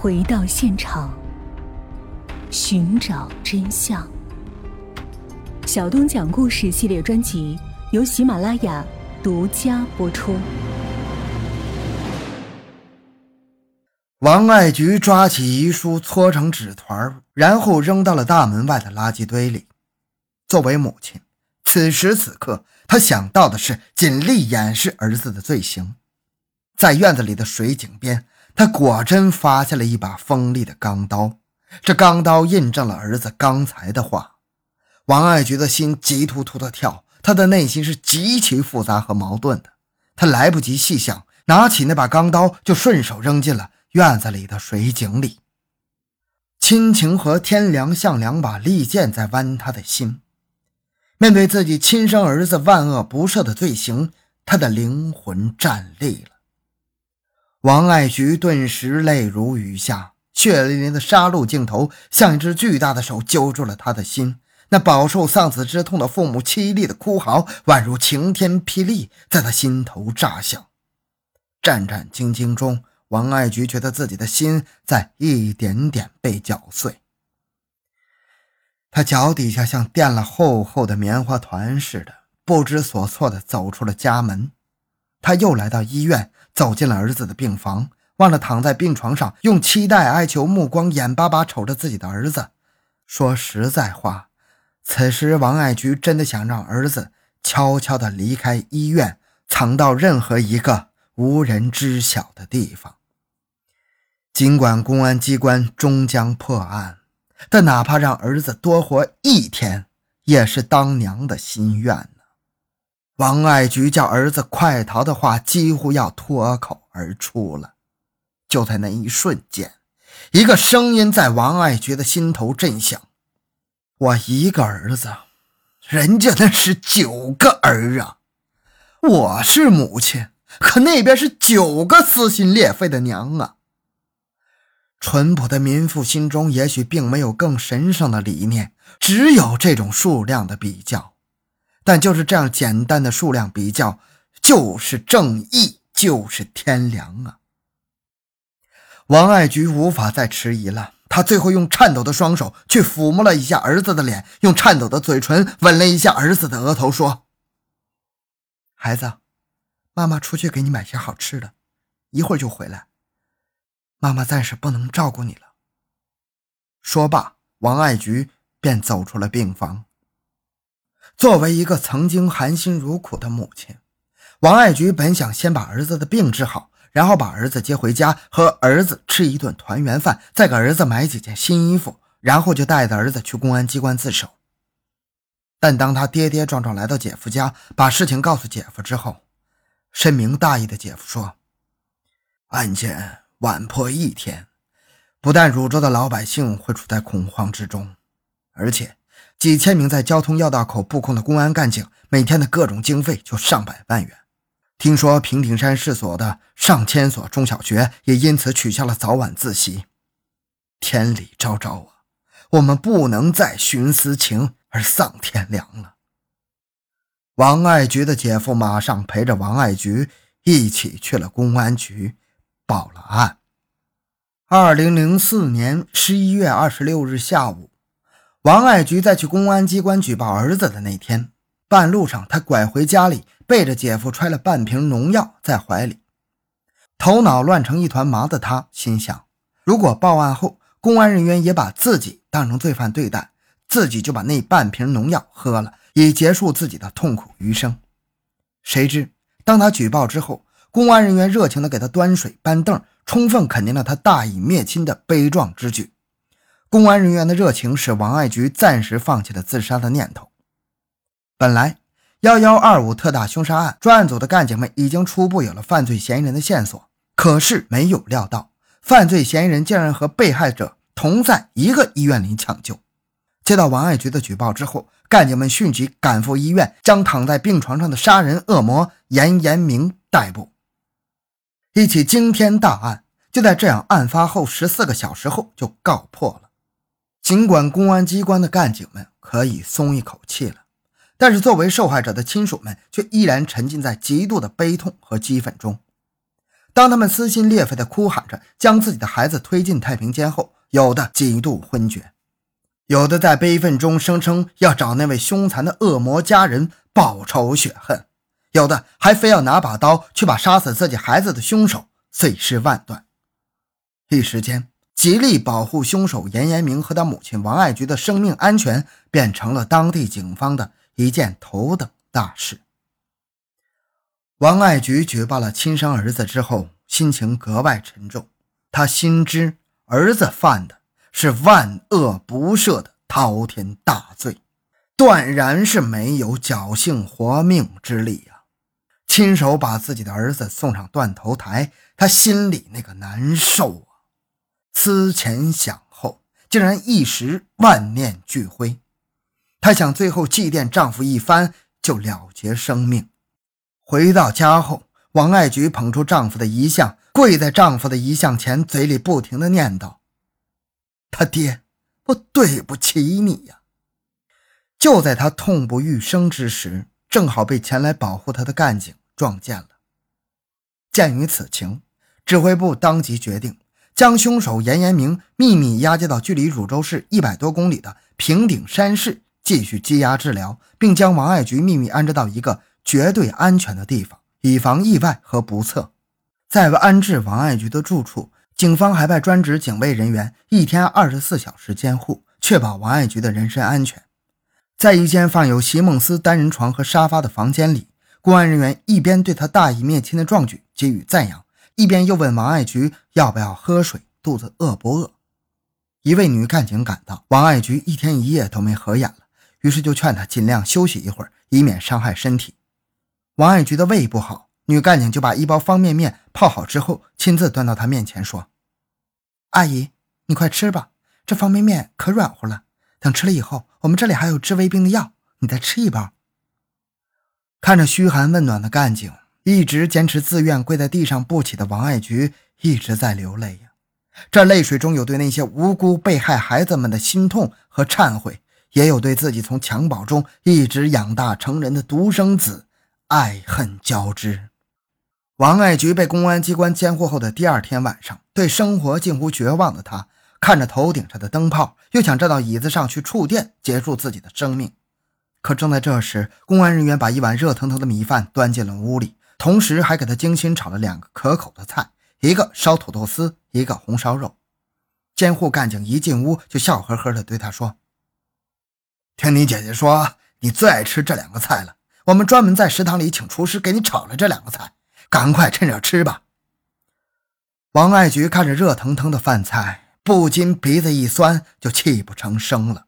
回到现场，寻找真相。小东讲故事系列专辑由喜马拉雅独家播出。王爱菊抓起遗书，搓成纸团，然后扔到了大门外的垃圾堆里。作为母亲，此时此刻，她想到的是尽力掩饰儿子的罪行。在院子里的水井边，他果真发现了一把锋利的钢刀。这钢刀印证了儿子刚才的话。王爱菊的心急突突的跳，她的内心是极其复杂和矛盾的。她来不及细想，拿起那把钢刀就顺手扔进了院子里的水井里。亲情和天良像两把利剑在剜他的心。面对自己亲生儿子万恶不赦的罪行，他的灵魂战栗了。王爱菊顿时泪如雨下，血淋淋的杀戮镜头像一只巨大的手揪住了他的心。那饱受丧子之痛的父母凄厉的哭嚎，宛如晴天霹雳，在他心头炸响。战战兢兢中，王爱菊觉得自己的心在一点点被搅碎。他脚底下像垫了厚厚的棉花团似的，不知所措地走出了家门。他又来到医院，走进了儿子的病房，望着躺在病床上用期待哀求目光眼巴巴瞅着自己的儿子，说实在话。此时，王爱菊真的想让儿子悄悄地离开医院，藏到任何一个无人知晓的地方。尽管公安机关终将破案，但哪怕让儿子多活一天，也是当娘的心愿。王爱菊叫儿子快逃的话，几乎要脱口而出了。就在那一瞬间，一个声音在王爱菊的心头震响。我一个儿子，人家那是九个儿啊！我是母亲，可那边是九个撕心裂肺的娘啊！淳朴的民妇心中也许并没有更神圣的理念，只有这种数量的比较。但就是这样简单的数量比较，就是正义，就是天良啊！王爱菊无法再迟疑了。她最后用颤抖的双手去抚摸了一下儿子的脸，用颤抖的嘴唇吻了一下儿子的额头，说：“孩子，妈妈出去给你买些好吃的，一会儿就回来。妈妈暂时不能照顾你了。”说罢，王爱菊便走出了病房。作为一个曾经含辛茹苦的母亲，王爱菊本想先把儿子的病治好。然后把儿子接回家，和儿子吃一顿团圆饭，再给儿子买几件新衣服，然后就带着儿子去公安机关自首。但当他跌跌撞撞来到姐夫家，把事情告诉姐夫之后，深明大义的姐夫说：“案件晚破一天，不但汝州的老百姓会处在恐慌之中，而且几千名在交通要道口布控的公安干警，每天的各种经费就上百万元。”听说平顶山市所的上千所中小学也因此取消了早晚自习，天理昭昭啊！我们不能再徇私情而丧天良了。王爱菊的姐夫马上陪着王爱菊一起去了公安局，报了案。二零零四年十一月二十六日下午，王爱菊在去公安机关举报儿子的那天，半路上他拐回家里。背着姐夫揣了半瓶农药在怀里，头脑乱成一团麻的他心想：如果报案后公安人员也把自己当成罪犯对待，自己就把那半瓶农药喝了，以结束自己的痛苦余生。谁知当他举报之后，公安人员热情地给他端水搬凳，充分肯定了他大义灭亲的悲壮之举。公安人员的热情使王爱菊暂时放弃了自杀的念头。本来。幺幺二五特大凶杀案专案组的干警们已经初步有了犯罪嫌疑人的线索，可是没有料到，犯罪嫌疑人竟然和被害者同在一个医院里抢救。接到王爱菊的举报之后，干警们迅即赶赴医院，将躺在病床上的杀人恶魔严延明逮捕。一起惊天大案就在这样案发后十四个小时后就告破了。尽管公安机关的干警们可以松一口气了。但是，作为受害者的亲属们却依然沉浸在极度的悲痛和激愤中。当他们撕心裂肺地哭喊着将自己的孩子推进太平间后，有的几度昏厥，有的在悲愤中声称要找那位凶残的恶魔家人报仇雪恨，有的还非要拿把刀去把杀死自己孩子的凶手碎尸万段。一时间，极力保护凶手严延明和他母亲王爱菊的生命安全，变成了当地警方的一件头等大事。王爱菊举报了亲生儿子之后，心情格外沉重。他心知儿子犯的是万恶不赦的滔天大罪，断然是没有侥幸活命之力呀！亲手把自己的儿子送上断头台，他心里那个难受！思前想后，竟然一时万念俱灰。她想最后祭奠丈夫一番，就了结生命。回到家后，王爱菊捧出丈夫的遗像，跪在丈夫的遗像前，嘴里不停的念叨：“他爹，我对不起你呀！”就在她痛不欲生之时，正好被前来保护她的干警撞见了。鉴于此情，指挥部当即决定将凶手严延明秘密押解到距离汝州市一百多公里的平顶山市继续羁押治疗，并将王爱菊秘密安置到一个。绝对安全的地方，以防意外和不测。在安置王爱菊的住处，警方还派专职警卫人员一天二十四小时监护，确保王爱菊的人身安全。在一间放有席梦思单人床和沙发的房间里，公安人员一边对他大义灭亲的壮举给予赞扬，一边又问王爱菊要不要喝水，肚子饿不饿。一位女干警赶到，王爱菊一天一夜都没合眼了，于是就劝她尽量休息一会儿，以免伤害身体。王爱菊的胃不好，女干警就把一包方便面泡好之后，亲自端到她面前说：“阿姨，你快吃吧，这方便面可软和了。等吃了以后，我们这里还有治胃病的药，你再吃一包。”看着嘘寒问暖的干警，一直坚持自愿跪在地上不起的王爱菊一直在流泪呀。这泪水中有对那些无辜被害孩子们的心痛和忏悔，也有对自己从襁褓中一直养大成人的独生子。爱恨交织。王爱菊被公安机关监护后的第二天晚上，对生活近乎绝望的她，看着头顶上的灯泡，又想站到椅子上去触电，结束自己的生命。可正在这时，公安人员把一碗热腾腾的米饭端进了屋里，同时还给他精心炒了两个可口的菜，一个烧土豆丝，一个红烧肉。监护干警一进屋就笑呵呵地对他说：“听你姐姐说，你最爱吃这两个菜了。”我们专门在食堂里请厨师给你炒了这两个菜，赶快趁热吃吧。王爱菊看着热腾腾的饭菜，不禁鼻子一酸，就泣不成声了。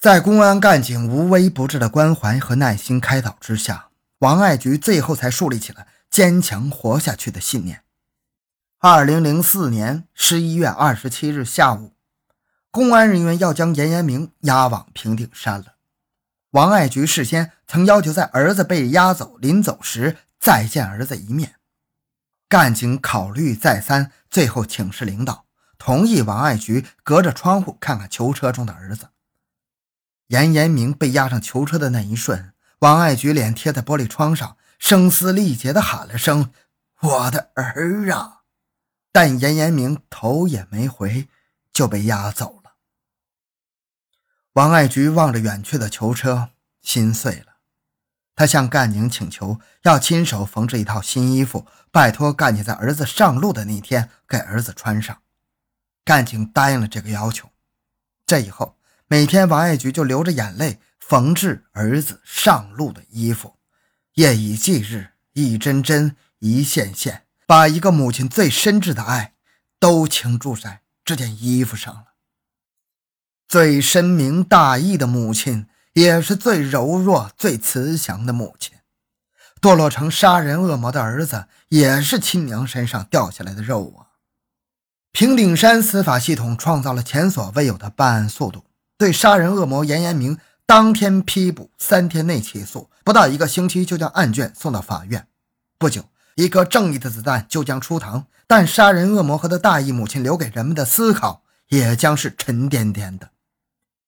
在公安干警无微不至的关怀和耐心开导之下，王爱菊最后才树立起了坚强活下去的信念。二零零四年十一月二十七日下午，公安人员要将严延明押往平顶山了。王爱菊事先曾要求在儿子被押走、临走时再见儿子一面。干警考虑再三，最后请示领导，同意王爱菊隔着窗户看看囚车中的儿子。严延明被押上囚车的那一瞬，王爱菊脸贴在玻璃窗上，声嘶力竭地喊了声：“我的儿啊！”但严延明头也没回，就被押走了。王爱菊望着远去的囚车，心碎了。她向干警请求，要亲手缝制一套新衣服，拜托干警在儿子上路的那天给儿子穿上。干警答应了这个要求。这以后，每天王爱菊就流着眼泪缝制儿子上路的衣服，夜以继日，一针针，一线线，把一个母亲最深挚的爱都倾注在这件衣服上了。最深明大义的母亲，也是最柔弱、最慈祥的母亲。堕落成杀人恶魔的儿子，也是亲娘身上掉下来的肉啊！平顶山司法系统创造了前所未有的办案速度，对杀人恶魔严延明当天批捕，三天内起诉，不到一个星期就将案卷送到法院。不久，一颗正义的子弹就将出膛，但杀人恶魔和他大义母亲留给人们的思考，也将是沉甸甸的。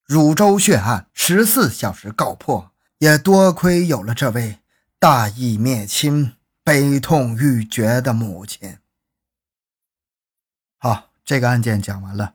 汝州血案十四小时告破，也多亏有了这位大义灭亲、悲痛欲绝的母亲。好，这个案件讲完了。